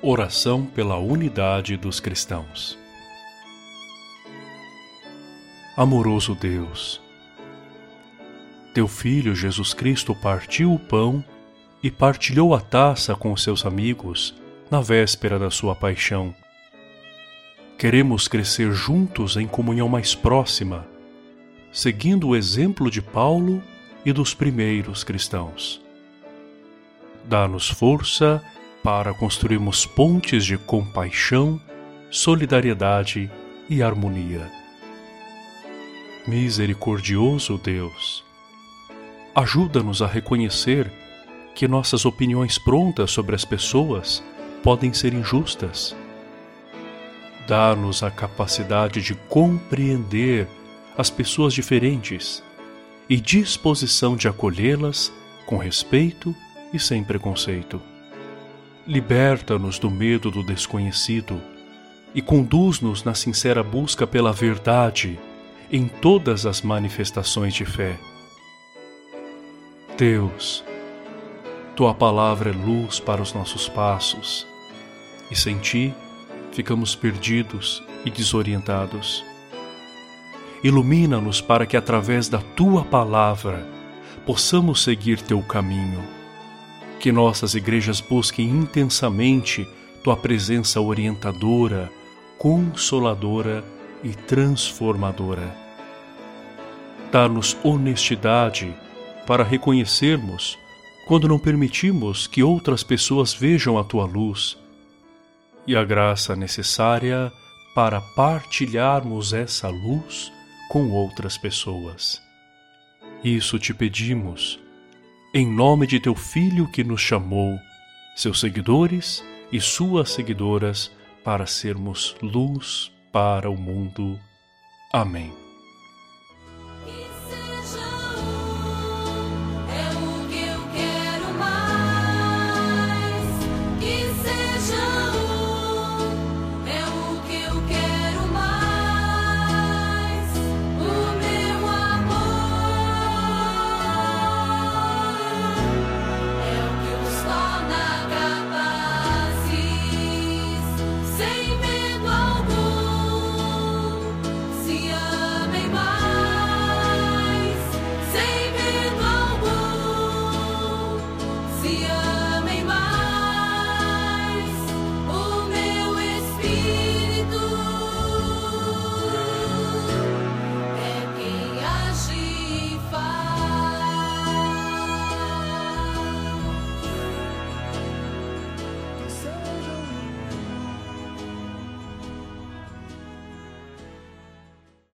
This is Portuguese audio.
Oração pela unidade dos cristãos. Amoroso Deus, Teu Filho Jesus Cristo partiu o pão e partilhou a taça com seus amigos na véspera da sua paixão. Queremos crescer juntos em comunhão mais próxima, seguindo o exemplo de Paulo e dos primeiros cristãos. Dá-nos força para construirmos pontes de compaixão, solidariedade e harmonia. Misericordioso Deus, ajuda-nos a reconhecer que nossas opiniões prontas sobre as pessoas podem ser injustas. Dá-nos a capacidade de compreender as pessoas diferentes e disposição de acolhê-las com respeito e sem preconceito. Liberta-nos do medo do desconhecido e conduz-nos na sincera busca pela verdade em todas as manifestações de fé. Deus, tua palavra é luz para os nossos passos, e sem ti ficamos perdidos e desorientados. Ilumina-nos para que, através da tua palavra, possamos seguir teu caminho que nossas igrejas busquem intensamente tua presença orientadora, consoladora e transformadora. Dá-nos honestidade para reconhecermos quando não permitimos que outras pessoas vejam a tua luz e a graça necessária para partilharmos essa luz com outras pessoas. Isso te pedimos em nome de teu Filho que nos chamou, seus seguidores e suas seguidoras, para sermos luz para o mundo. Amém.